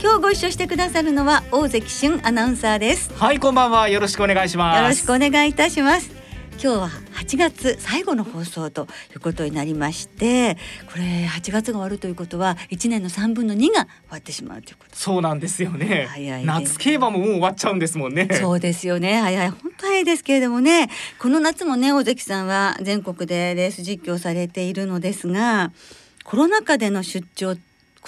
今日ご一緒してくださるのは大関俊アナウンサーです。はいこんばんは。よろしくお願いします。よろしくお願いいたします。今日は8月最後の放送ということになりましてこれ8月が終わるということは1年の3分の2が終わってしまうということ。そうなんですよね。早いね。夏競馬ももう終わっちゃうんですもんね。そうですよね。早い本当早いですけれどもね。この夏もね大関さんは全国でレース実況されているのですがコロナ禍での出張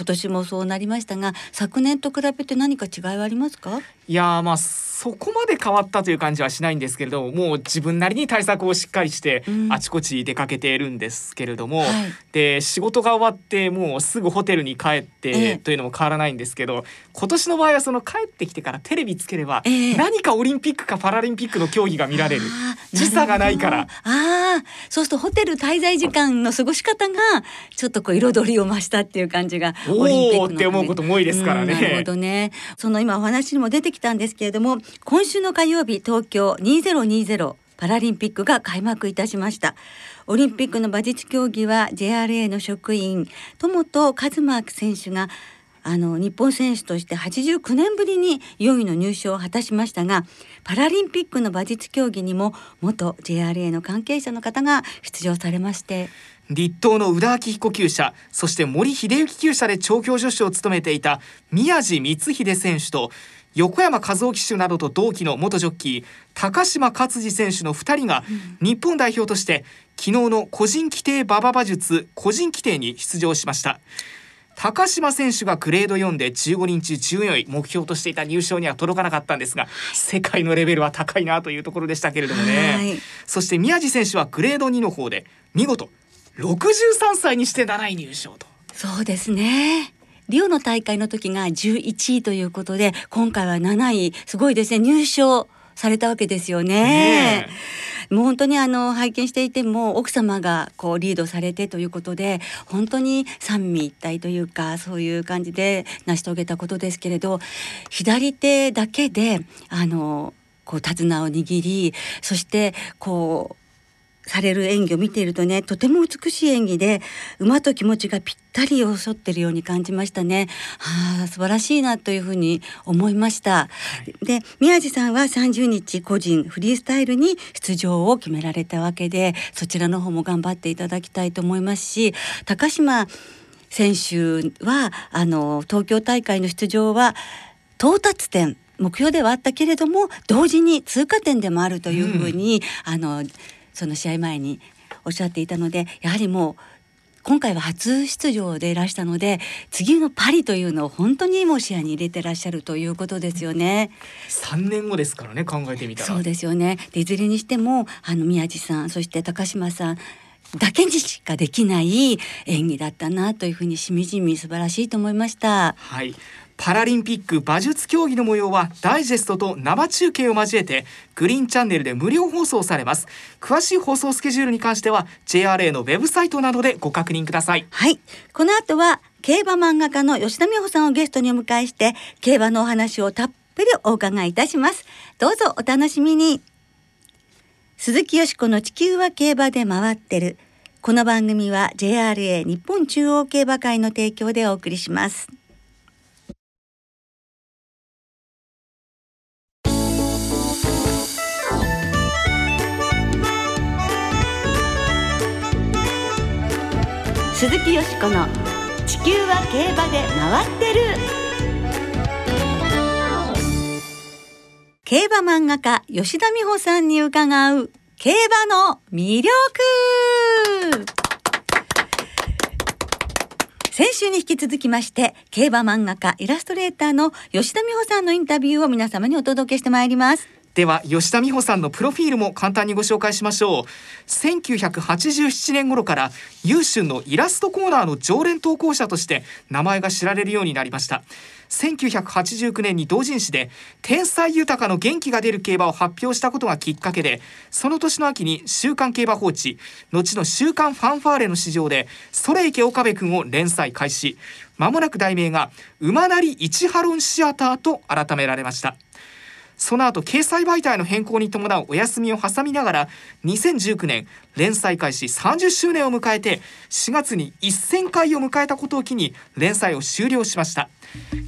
今年もそうなりましたが昨年と比べて何か違いはありますか？いやーまあそこまで変わったという感じはしないんですけれどももう自分なりに対策をしっかりしてうん。あちこち出かけているんですけれども、はい。で仕事が終わってもうすぐホテルに帰って、ええ。というのも変わらないんですけど今年の場合はその帰ってきてからテレビつければ、ええ。何かオリンピックかパラリンピックの競技が見られる。時差がないから。ああそうするとホテル滞在時間の過ごし方がちょっとこう彩りを増したっていう感じがおオリンピックのーって思うことも多いですからね。うんなるほどね。その今お話にも出てきたんですけれども、今週の火曜日東京2020パラリンピックが開幕いたしました。オリンピックの馬術競技は JRA の職員友本和真選手があの日本選手として89年ぶりに4位の入賞を果たしましたがパラリンピックの馬術競技にも元 JRA の関係者の方が出場されまして立東の宇田明彦厩舎そして森秀幸厩舎で調教助手を務めていた宮地光秀選手と横山和夫騎手などと同期の元ジョッキー高島勝次選手の2人が日本代表として昨日の個人規定馬場馬術個人規定に出場しました。高島選手がグレード4で15人中14位目標としていた入賞には届かなかったんですが世界のレベルは高いなというところでしたけれどもね、はい。そして宮地選手はグレード2の方で見事63歳にして7位入賞とそうですね。リオの大会の時が11位ということで今回は7位。すごいですね。入賞されたわけですよね。ねもう本当にあの拝見していても奥様がこうリードされてということで本当に三位一体というかそういう感じで成し遂げたことですけれど左手だけであのこう手綱を握りそしてこうされる演技を見ているとねとても美しい演技で馬と気持ちがぴったり寄沿ってるように感じましたね。はあ素晴らしいなというふうに思いました。で宮地さんは30日個人フリースタイルに出場を決められたわけでそちらの方も頑張っていただきたいと思いますし高島選手はあの東京大会の出場は到達点目標ではあったけれども同時に通過点でもあるというふうに、あのその試合前におっしゃっていたのでやはりもう今回は初出場でいらしたので次のパリというのを本当にもう視野に入れてらっしゃるということですよね。3年後ですからね考えてみたらそうですよねでいずれにしてもあの宮地さんそして高島さんだけにしかできない演技だったなというふうにしみじみ素晴らしいと思いました。はいパラリンピック馬術競技の模様はダイジェストと生中継を交えてグリーンチャンネルで無料放送されます詳しい放送スケジュールに関しては JRA のウェブサイトなどでご確認くださいはい。この後は競馬漫画家の吉田美穂さんをゲストにお迎えして競馬のお話をたっぷりお伺いいたします。どうぞお楽しみに。鈴木よしこの地球は競馬で回ってる。この番組は JRA 日本中央競馬会の提供でお送りします。鈴木よしこの地球は競馬で回ってる。競馬漫画家吉田美穂さんに伺う競馬の魅力。先週に引き続きまして競馬漫画家イラストレーターの吉田美穂さんのインタビューを皆様にお届けしてまいります。では吉田美穂さんのプロフィールも簡単にご紹介しましょう。1987年頃から優春のイラストコーナーの常連投稿者として名前が知られるようになりました。1989年に同人誌で「天才豊かの元気が出る競馬」を発表したことがきっかけでその年の秋に「週刊競馬放置」後の「週刊ファンファーレ」の市場で「それいけ岡部君」を連載開始。まもなく題名が「馬なり一ハロンシアター」と改められました。その後掲載媒体の変更に伴うお休みを挟みながら2019年連載開始30周年を迎えて4月に1000回を迎えたことを機に連載を終了しました。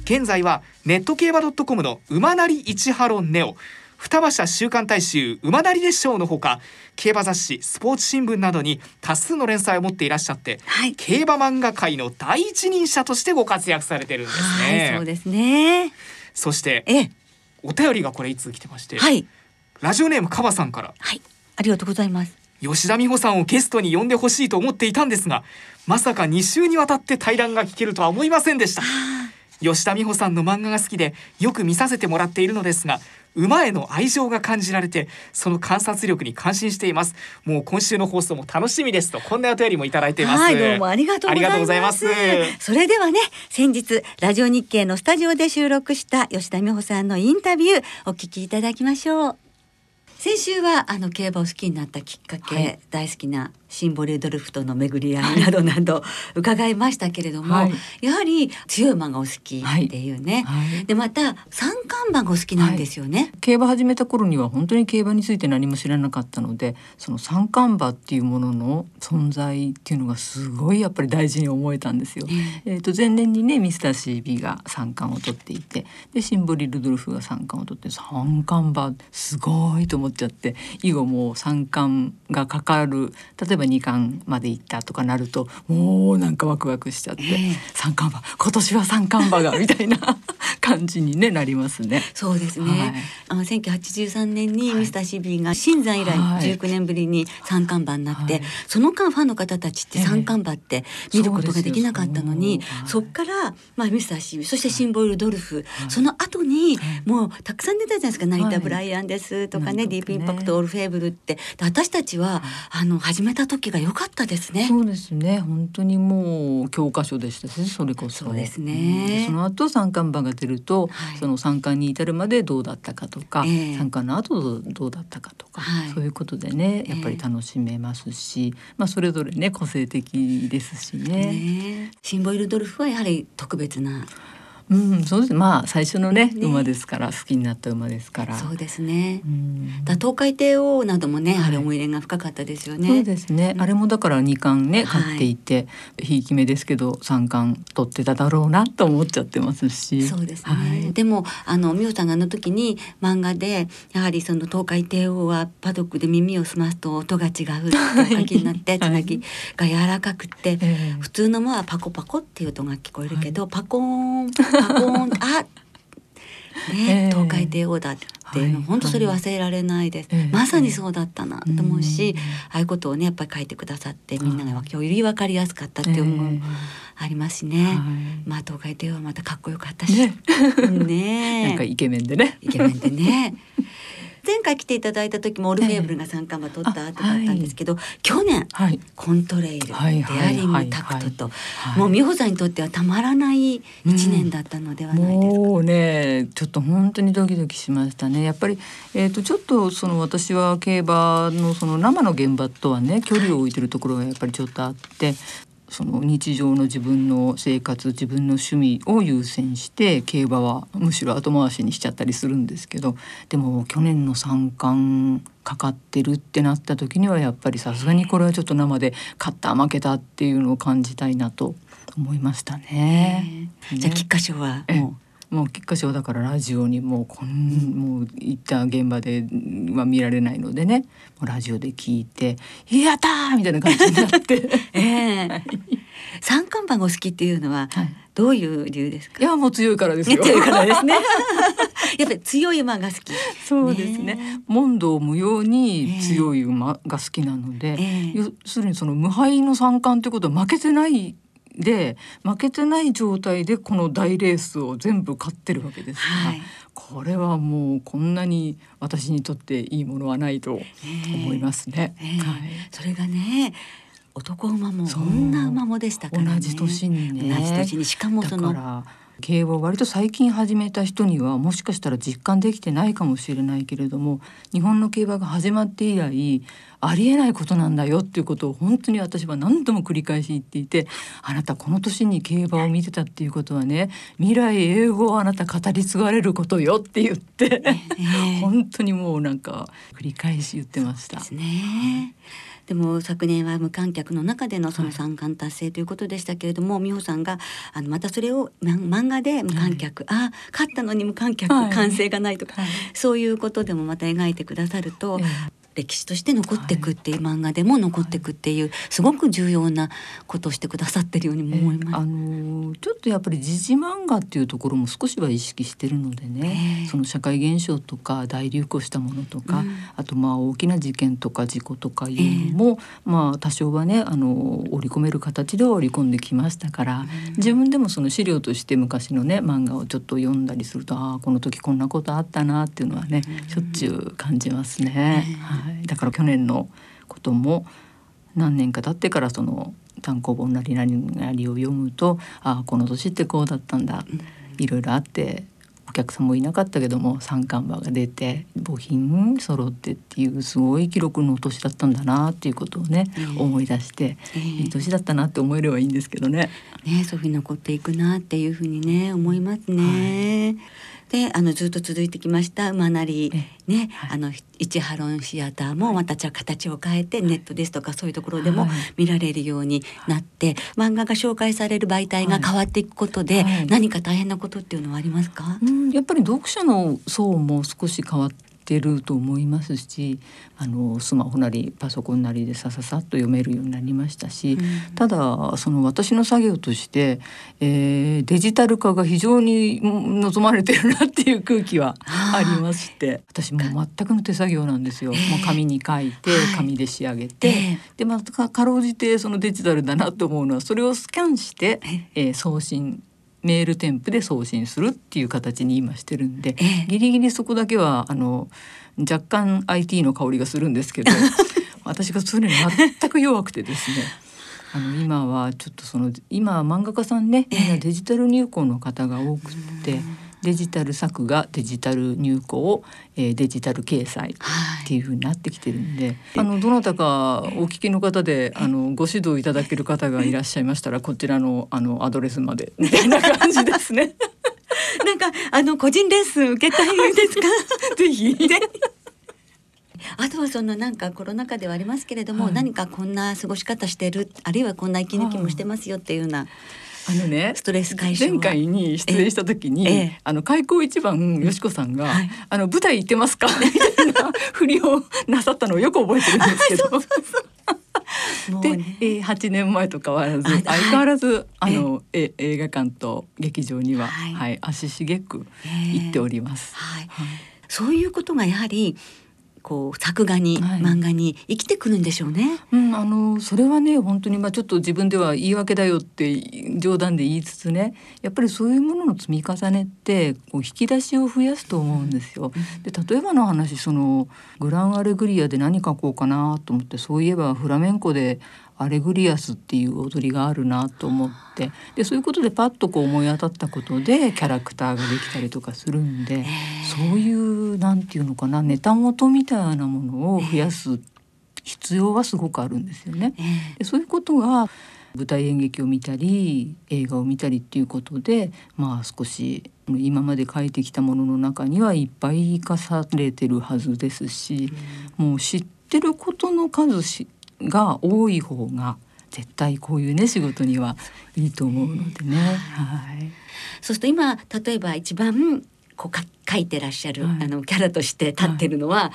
現在はネット競馬 .com の馬なり一ハロンネオ双葉社週刊大衆馬なり列賞のほか競馬雑誌スポーツ新聞などに多数の連載を持っていらっしゃって、はい。競馬漫画界の第一人者としてご活躍されてるんですね、はいそうですね。そしてええお便りがこれいつ来てまして、はい。ラジオネームカバさんから。はい。ありがとうございます。吉田美穂さんをゲストに呼んでほしいと思っていたんですがまさか2週にわたって対談が聞けるとは思いませんでした吉田美穂さんの漫画が好きでよく見させてもらっているのですが馬への愛情が感じられてその観察力に感心しています。もう今週の放送も楽しみです。とこんなお便りもいただいています。はい、どうもありがとうございます。ありがとうございます。それではね、先日ラジオ日経のスタジオで収録した吉田美穂さんのインタビューお聞きいただきましょう。先週はあの競馬を好きになったきっかけ、はい。大好きなシンボルドルフとの巡り合いなどなど伺いましたけれども、はい。やはり強い馬がお好きってい。うね、はい。でまた三冠馬がお好きなんですよね。競馬始めた頃には本当に競馬について何も知らなかったのでその三冠馬っていうものの存在っていうのがすごいやっぱり大事に思えたんですよ。えー、と前年にねミスター CB が三冠を取っていてでシンボリ・ルドルフが三冠を取って三冠馬すごいと思っちゃって以後もう三冠がかかる例えば二冠まで行ったとかなるともうなんかワクワクしちゃって、ええ。三冠馬今年は三冠馬がみたいな 感じに、ね、なりますね。そうですね。はい。あの1983年にはい。ミスターシビーが新山以来はい。19年ぶりに三冠馬になって、はい。その間ファンの方たちってええ。三冠馬って見ることができなかったのに、そうですよ。そっからまあミスターシビーそしてシンボルドルフ、はい。その後にはい。もうたくさん出たじゃないですか、成田はいブライアンですとかね、ディープインパクトオールフェーブルって。で私たちは、あの始めた時が良かったですね。そうですね。本当にもう教科書でしたしそれこそ。そうですね。うん。その後三冠馬が出ると、はい。その三冠に至るまでどうだったかとか、ええ。三冠の後どうだったかとか、はい。そういうことでねやっぱり楽しめますし、まあそれぞれね個性的ですしね。ねシンボルドルフはやはり特別なうんそうです。まあ最初のねね。馬ですから好きになった馬ですから。そうですね。うん。だ東海帝王などもね、はい。あれ思い入れが深かったですよね。そうですね、うん。あれもだから二冠ねはい。買っていて、ひいき目ですけど三冠取ってただろうなと思っちゃってますし。そうですね、はい。でもあの美穂さんがあの時に漫画でやはりその東海帝王はパドックで耳を澄ますと音が違うってお書きになって、はい。つなぎが柔らかくって、ええ。普通の馬はパコパコっていう音が聞こえるけど、パコーンパコーンあね、ええ。東海帝王だっていうの、はい。本当それ忘れられないです、ええまさにそうだったなと思うし、うんああいうことをねやっぱり書いてくださってみんながより分かりやすかったっていうのもありますしね、はい。まあ東海帝王はまたかっこよかったし。ね。ね。なんかイケメンでね。イケメンでね前回来ていただいた時もオルフェーブルが三冠馬取った後だったんですけど、去年はい。コントレイル、はいデアリングタクトと、はいもう美穂さんにとってはたまらない一年だったのではないですか？もうねちょっと本当にドキドキしましたねやっぱり、えー、とちょっとその私は競馬のその生の現場とはね距離を置いてるところがやっぱりちょっとあって。その日常の自分の生活自分の趣味を優先して競馬はむしろ後回しにしちゃったりするんですけどでも去年の三冠かかってるってなった時にはやっぱりさすがにこれはちょっと生で勝った負けたっていうのを感じたいなと思いましたね。じゃあ菊花賞はええももう菊花賞だからラジオにもうこんもう行った現場では見られないのでねもうラジオで聞いて「やったー!」みたいな感じになってう、ええ三冠馬がお好きっていうのははいどういう理由ですか？いやもう強いからですよ。強いからですね。やっぱり強い馬が好き。そうですねね問答無用に強い馬が好きなので、ええ要するにその無敗の三冠ってことは負けてないで負けてない状態でこの大レースを全部勝ってるわけですから、はいこれはもうこんなに私にとっていいものはないと思いますね。えーはいそれがね男馬も女馬もでしたからね。同じ年にね。同じ年に。しかもそのだから競馬を割と最近始めた人にはもしかしたら実感できてないかもしれないけれども日本の競馬が始まって以来ありえないことなんだよっていうことを本当に私は何度も繰り返し言っていてあなたこの年に競馬を見てたっていうことはね未来英語をあなた語り継がれることよって言って、えー 本当にもうなんか繰り返し言ってました。で。すね。でも昨年は無観客の中でのその三冠達成ということでしたけれども、美穂さんがあのまたそれをま漫画で無観客、あ勝ったのに無観客、はい。歓声がないとか、はい。そういうことでもまた描いてくださると、え歴史として残っていくっていう、漫画でも残っていくっていうすごく重要なことをしてくださってるようにも思います。あのーちょっとやっぱり時事漫画っていうところも少しは意識してるのでね、ええ。その社会現象とか大流行したものとか、うん。あとまあ大きな事件とか事故とかいうのも、まあ多少はねあの織り込める形では織り込んできましたから、自分でもその資料として昔のね漫画をちょっと読んだりするとああこの時こんなことあったなっていうのはね、しょっちゅう感じますね。はい、だから去年のことも何年か経ってからその単行本なり何なりを読むとああこの年ってこうだったんだ、いろいろあってお客さんもいなかったけども三冠馬が出て母品揃ってっていうすごい記録の年だったんだなっていうことをね、ええ。思い出して、ええ。いい年だったなって思えればいいんですけどね。ね、そういうふうに残っていくなっていうふうにね思いますね。であのずっと続いてきました馬なりえね、はい。あの一ハロンシアターもまたじゃあ形を変えて、ネットですとかそういうところでもはい。見られるようになって、漫画が紹介される媒体が変わっていくことで、はい。何か大変なことっていうのはありますか？うん、やっぱり読者の層も少し変わってると思いますしあのスマホなりパソコンなりでさささっと読めるようになりましたし、うん。ただその私の作業として、えーデジタル化が非常にうん望まれてるなっていう空気はありまして私もう全くの手作業なんですよ。ええもう紙に書いてはい。紙で仕上げて、ええでまたかかろうじてそのデジタルだなと思うのはそれをスキャンして、えー送信メール添付で送信するっていう形に今してるんで、ええ。ギリギリそこだけはあの若干 IT の香りがするんですけど 私がそれに全く弱くてですねあの今はちょっとその今漫画家さんねみんなデジタル入稿の方が多くって、デジタル作画デジタル入稿、えーデジタル掲載はいっていう風になってきてるんで、あのどなたかお聞きの方であのご指導いただける方がいらっしゃいましたらこちらのあのアドレスまで みたいな感じですね。なんかあの個人レッスン受けたいですか？ぜひ。あとはそのなんかコロナ禍ではありますけれども、はい何かこんな過ごし方してるあるいはこんな息抜きもしてますよっていうようなあのねストレス解消は？前回に出演した時に、ええ。あの開口一番よしこさんが、はい。あの舞台行ってますか？みたいな振りをなさったのをよく覚えてるんですけど。で、もうね。えー、8年前と変わらずあ相変わらずあの、え映画館と劇場には、ははいい足しげくええ。行っております。はい、はい。そういうことがやはりこう作画に、はい漫画に生きてくるんでしょうね。うん、あのそれはね本当にまあちょっと自分では言い訳だよって冗談で言いつつねやっぱりそういうものの積み重ねってこう引き出しを増やすと思うんですよ。で例えばの話そのグランアレグリアで何書こうかなと思ってそういえばフラメンコでアレグリアスっていう踊りがあるなと思って。でそういうことでパッとこう思い当たったことでキャラクターができたりとかするんでそういうなんていうのかなネタ元みたいなものを増やす必要はすごくあるんですよね。ええ。でそういうことが舞台演劇を見たり映画を見たりっていうことでまあ少し今まで書いてきたものの中にはいっぱい生かされてるはずですし、もう知ってることの数しが多い方が絶対こういうね仕事にはいいと思うのでね。はいそうすると今例えば一番こうか書いてらっしゃる、はい。あのキャラとして立ってるのは、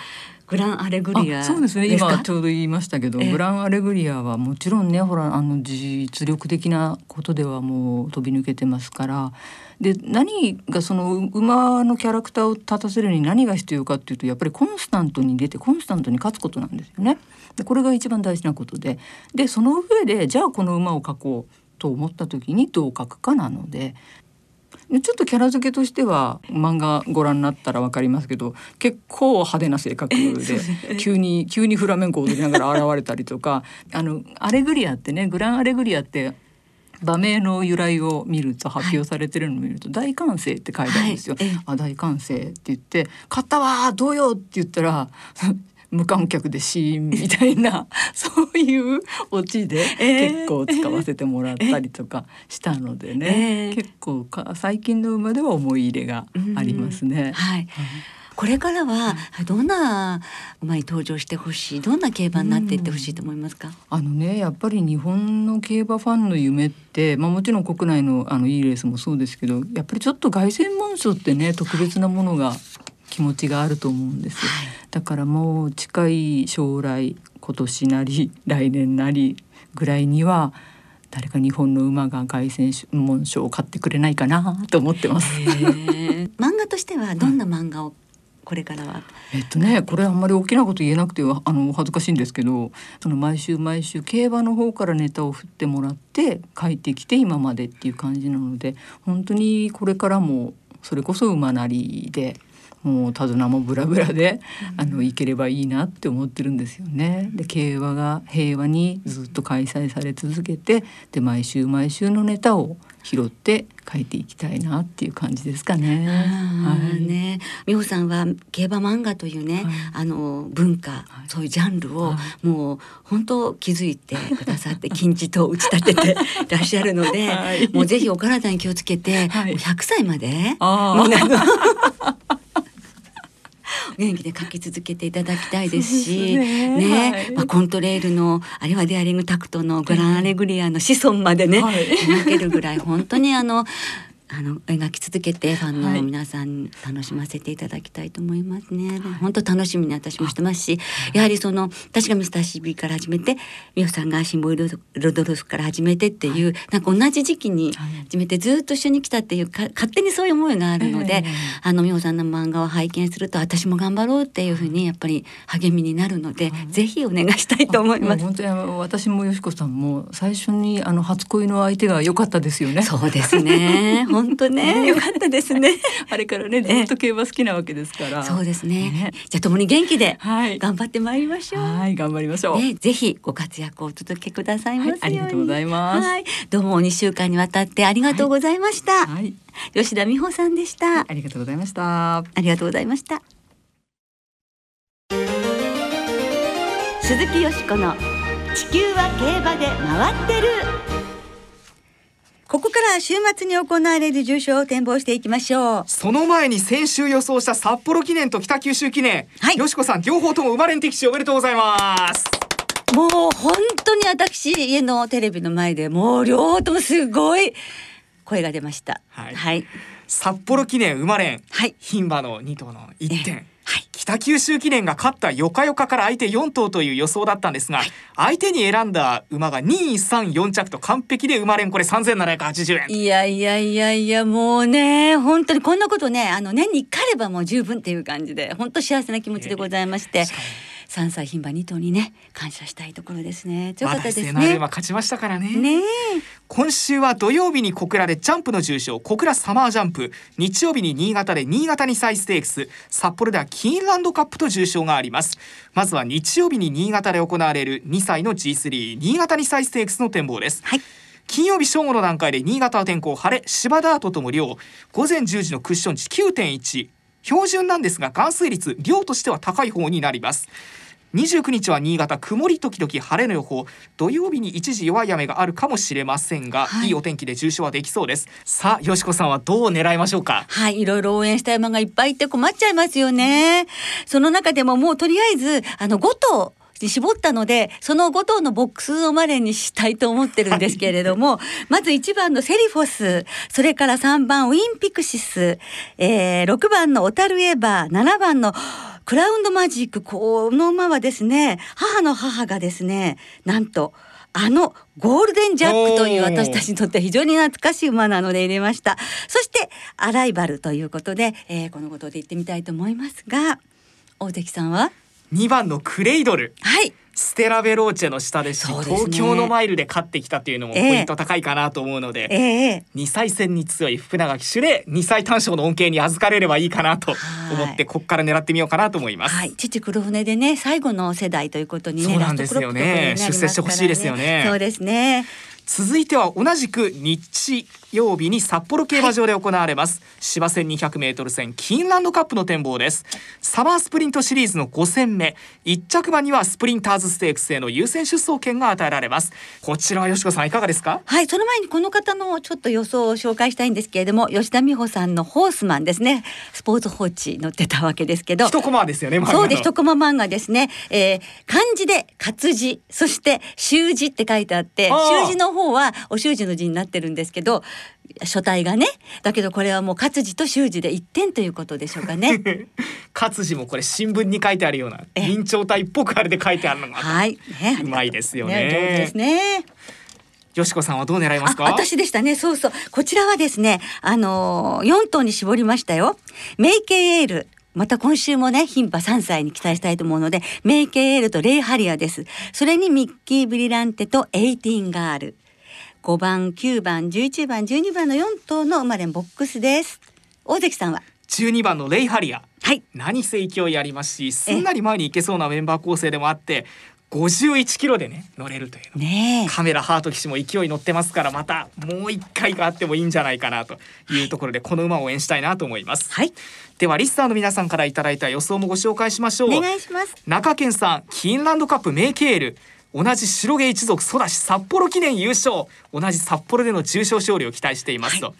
グランアレグリアあそうですね。か？今ちょうど言いましたけど、ええ。グランアレグリアはもちろんねほらあの実力的なことではもう飛び抜けてますから。で何がその馬のキャラクターを立たせるに何が必要かっていうとやっぱりコンスタントに出てコンスタントに勝つことなんですよね。でこれが一番大事なことで。でその上でじゃあこの馬を描こうと思った時にどう描くかなのでちょっとキャラ付けとしては漫画ご覧になったらわかりますけど結構派手な性格で 急に急にフラメンコを踊りながら現れたりとかあのアレグリアってねグランアレグリアって場名の由来を見ると発表されてるのを見ると「大歓声」って書いてあるんですよ。はい。あ大歓声って言って「買ったわーどうよ」って言ったら無観客でシーンみたいな そういうオチでえー結構使わせてもらったりとかしたのでね、えー結構か最近の馬では思い入れがありますね。はい。これからはどんな馬に登場してほしい、どんな競馬になっていってほしいと思いますか？あのねやっぱり日本の競馬ファンの夢って、まあ、もちろん国内のあのいいレースもそうですけどやっぱりちょっと凱旋門賞ってね特別なものが気持ちがあると思うんですよ。だからもう近い将来今年なり来年なりぐらいには誰か日本の馬が凱旋門賞を買ってくれないかなと思ってます。漫画としてはどんな漫画をこれからは？えっとねこれあんまり大きなこと言えなくてあの恥ずかしいんですけどその毎週毎週競馬の方からネタを振ってもらって書いてきて今までっていう感じなので本当にこれからもそれこそ馬なりでもう手綱もブラブラで、あのいければいいなって思ってるんですよね。で競馬が平和にずっと開催され続けてで毎週毎週のネタを拾って書いていきたいなっていう感じですかね。はい。ね、美穂さんは競馬漫画というね、はい。あの文化、そういうジャンルを、はもう本当気づいてくださって 金字塔を打ち立てて いらっしゃるので、はい。もうぜひお体に気をつけて、はい。もう100歳まで 元気で書き続けていただきたいですし そうですね。はい。まあ、コントレールのあれはデアリングタクトのグランアレグリアの子孫までね、はい。描けるぐらい本当にあのあの描き続けてファンはいの皆さんに楽しませていただきたいと思いますね。本当楽しみに私もしてますし、やはりその私がミスター CB から始めて、美穂さんがシンボイルロドルフから始めてっていう、なんか同じ時期にはい始めてずっと一緒に来たっていうか勝手にそういう思いがあるので、ええあの美穂さんの漫画を拝見すると私も頑張ろうっていうふうにやっぱり励みになるので、ぜひお願いしたいと思います。本当に私もよしこさんも最初にあの初恋の相手が良かったですよね。そうですね。本当ね、よかったですね。あれからねずっと競馬好きなわけですから。そうですね。ねじゃあ共に元気ではい。頑張ってまいりましょう。はい頑張りましょう。ね、ぜひご活躍をお届けくださいますように、はいありがとうございますはい、どうも2週間にわたってありがとうございました。はい吉田美穂さんでした。ありがとうございました。ありがとうございました。鈴木よしこの地球は競馬で回ってる。ここからは週末に行われる重賞を展望していきましょう。その前に先週予想した札幌記念と北九州記念、はい。よしこさん両方とも生まれん敵地おめでとうございます。もう本当に私家のテレビの前でもう両方ともすごい声が出ました。はい。はい。札幌記念生まれん。はい。牝馬の2頭の1点はい。北九州記念が勝ったよかよかから相手4頭という予想だったんですが、相手に選んだ馬が234着と完璧で生まれんこれ3780円。いやいやいやいやもうね本当にこんなことねあの年に1回あればもう十分っていう感じで本当幸せな気持ちでございまして、しかも3歳牝馬2頭にね感謝したいところですね。強かったですまだ勝ちましたからね。ねえ今週は土曜日に小倉でジャンプの重賞小倉サマージャンプ。日曜日に新潟で新潟2歳ステークス。札幌ではキーンランドカップと重賞があります。まずは日曜日に新潟で行われる2歳の G3 新潟2歳ステークスの展望です。はい。金曜日正午の段階で新潟は天候晴れ芝ダートとも量午前10時のクッション値9.1標準なんですが含水率量としては高い方になります29日は新潟曇り時々晴れの予報。土曜日に一時弱い雨があるかもしれませんが、はい。い、いお天気で重賞はできそうです。さあよしこさんはどう狙いましょうか？はい、いろいろ応援したい馬がいっぱいいて困っちゃいますよね。その中でももうとりあえず、あの、5頭に絞ったので、その5頭のボックスをマレにしたいと思ってるんですけれども、まず1番のセリフォス、それから3番ウィンピクシス、えー、6番のオタルエバー、7番のクラウンドマジック、この馬はですね、母の母がですね、なんと、あのゴールデンジャックという私たちにとって非常に懐かしい馬なので入れました。そしてアライバルということで、えーこのことで言ってみたいと思いますが、大関さんは？2番のクレイドル。はいステラベローチェの下ですしね。東京のマイルで勝ってきたっていうのもポイント高いかなと思うので、ええ2歳戦に強い福永騎手で2歳単勝の恩恵に預かれればいいかなと思ってここから狙ってみようかなと思います。はい、父黒船でね最後の世代ということにねそうなんですよね。ラストクロックということになりますから出世してほしいですよね。そうですね。続いては同じく日曜日に札幌競馬場で行われます、芝線 200m 戦キーンランドカップの展望です。サマースプリントシリーズの5戦目。1着馬にはスプリンターズステークスへの優先出走権が与えられます。こちらはよしこさんいかがですか？はい、その前にこの方のちょっと予想を紹介したいんですけれども吉田美穂さんのホースマンですね。スポーツ報知載ってたわけですけど。一コマですよねそうです一コマ漫画ですね、えー、漢字で活字そして習字って書いてあって習字の方はお習字の字になってるんですけど書体がね。だけどこれはもう活字と習字で一点ということでしょうかね。活字もこれ新聞に書いてあるようなえ明朝体っぽくあれで書いてあるのがはい。ね。うまいですよね。上手ですね。よしこさんはどう狙いますか？あ私でしたね。そうそう。こちらはですねあのー、4頭に絞りましたよ。メイケイエール。また今週もね牝馬3歳に期待したいと思うのでメイケイエールとレイハリアです。それにミッキー・ブリランテとエイティンガール5番9番11番12番の4頭の生まれボックスです。大関さんは？12番のレイハリア。はい。何せ勢いありますしすんなり前に行けそうなメンバー構成でもあって51キロでね乗れるというの。ねえ。カメラハート騎士も勢い乗ってますからまたもう一回があってもいいんじゃないかなというところでこの馬を応援したいなと思います。はい。ではリスターの皆さんからいただいた予想もご紹介しましょう。お願いします。中堅さんキーンランドカップメイケール同じ白毛一族ソダシ札幌記念優勝。同じ札幌での重賞勝利を期待していますと、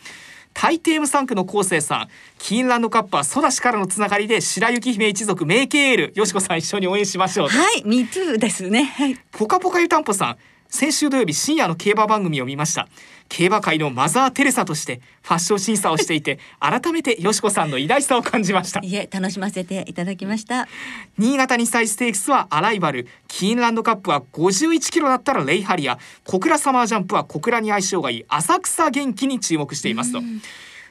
タイテーム3区の昴生さんキーンランドカップはソダシからのつながりで白雪姫一族メイケールよしこさん一緒に応援しましょうと。はい Me too ですね。はい。ポカポカ湯たんぽさん先週土曜日深夜の競馬番組を見ました。競馬界のマザー・テレサとしてファッション審査をしていて 改めてよしこさんの偉大さを感じました。いえ楽しませていただきました。新潟2歳ステークスはアライバル。キーンランドカップは51キロだったらレイハリア。小倉サマージャンプは小倉に相性がいい。浅草元気に注目していますと。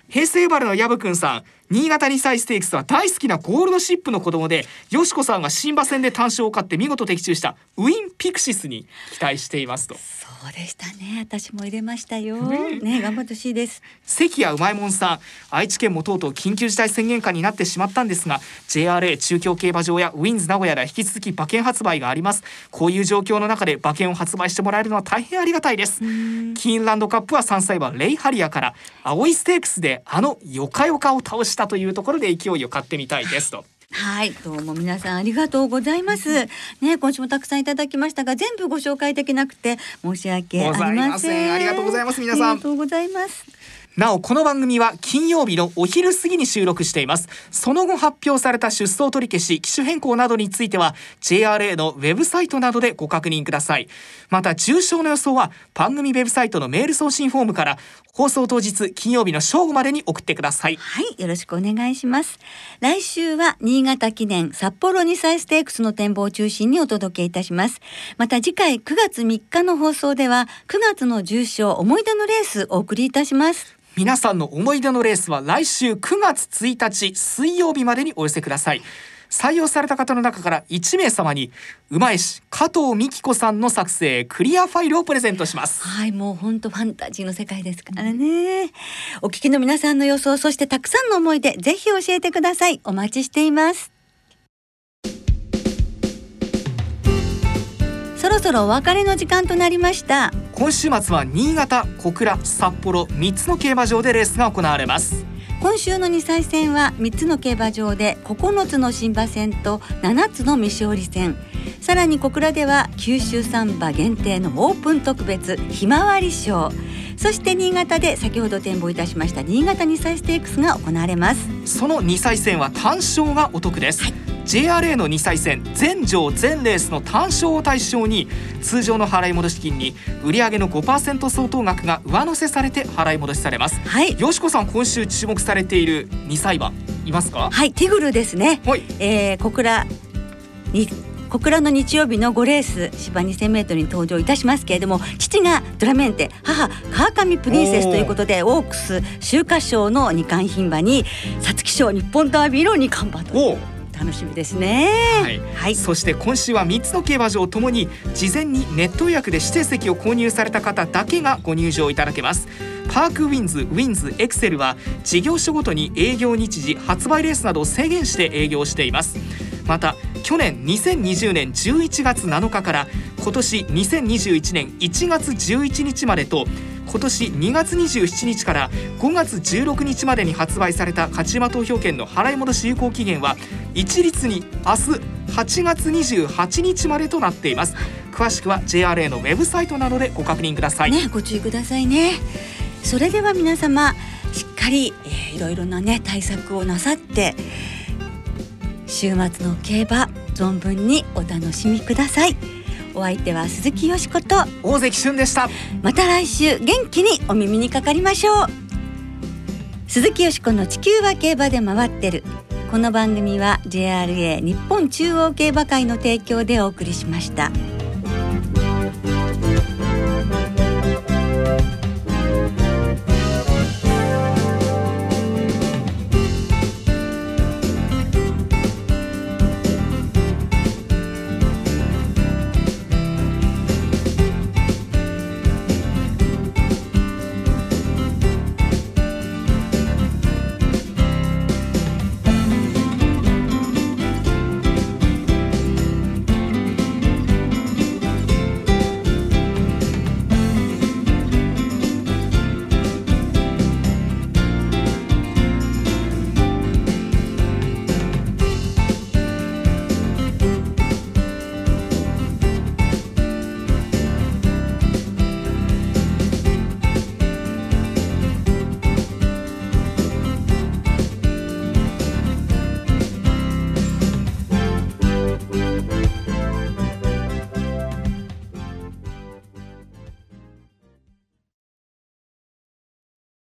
平成生まれのヤブくんさん新潟2歳ステークスは大好きなゴールドシップの子供でよしこさんが新馬戦で単勝を買って見事的中したウィンピクシスに期待していますと。そうでしたね。私も入れましたよ。ね。ね頑張ってほしいです。関谷うまいもんさん愛知県もとうとう緊急事態宣言下になってしまったんですが JRA 中京競馬場やウィンズ名古屋では引き続き馬券発売があります。こういう状況の中で馬券を発売してもらえるのは大変ありがたいです。キーンランドカップは3歳馬レイハリアから青いステークスであのヨカヨカを倒したというところで勢いを買ってみたいですと。はい、どうも皆さんありがとうございます。ね、今週もたくさんいただきましたが、全部ご紹介できなくて申し訳ありません。ありがとうございます皆さん。ありがとうございます。なおこの番組は金曜日のお昼過ぎに収録していますその後発表された出走取り消し機種変更などについては JRA のウェブサイトなどでご確認くださいまた重賞の予想は番組ウェブサイトのメール送信フォームから放送当日金曜日の正午までに送ってくださいはい、よろしくお願いします。来週は新潟記念札幌2歳ステークスの展望を中心にお届けいたします。また次回9月3日の放送では9月の重賞思い出のレースお送りいたします。皆さんの思い出のレースは来週9月1日水曜日までにお寄せください採用された方の中から1名様に馬絵師加藤美希子さんの作成クリアファイルをプレゼントしますはい、もう本当ファンタジーの世界ですからね。お聞きの皆さんの予想、そしてたくさんの思い出、ぜひ教えてください。お待ちしています。そろそろお別れの時間となりました。今週末は新潟小倉札幌3つの競馬場でレースが行われます。今週の2歳戦は3つの競馬場で9つの新馬戦と7つの未勝利戦。さらに小倉では九州サンバ限定のオープン特別ひまわり賞そして新潟で先ほど展望いたしました新潟2歳ステークスが行われます。その2歳戦は単勝がお得です、JRA の2歳戦全場全レースの単勝を対象に通常の払い戻し金に売上の5%相当額が上乗せされて払い戻しされます。はい。よしこさん今週注目されている2歳馬いますか？はいティグルですね。はい。えー、小倉に小倉の日曜日の5レース芝 2000m に登場いたしますけれども父がドラメンテ母川上プリンセスということでオークス秋華賞の二冠牝馬に皐月賞日本ダービーの二冠馬と楽しみですね。はい、はい、そして今週は3つの競馬場ともに事前にネット予約で指定席を購入された方だけがご入場いただけます。パークウィンズ、ウィンズ、エクセルは事業所ごとに営業日時、発売レースなどを制限して営業しています。また去年2020年11月7日から今年2021年1月11日までと今年2月27日から5月16日までに発売された勝ち馬投票券の払い戻し有効期限は一律に明日8月28日までとなっています。詳しくは JRA のウェブサイトなどでご確認ください。ねご注意くださいね。それでは皆様しっかり、えー、いろいろなね対策をなさって週末の競馬存分にお楽しみください。お相手は鈴木よしこと。大関俊でした。また来週元気にお耳にかかりましょう。鈴木よしこの地球は競馬で回ってる。この番組は JRA 日本中央競馬会の提供でお送りしました。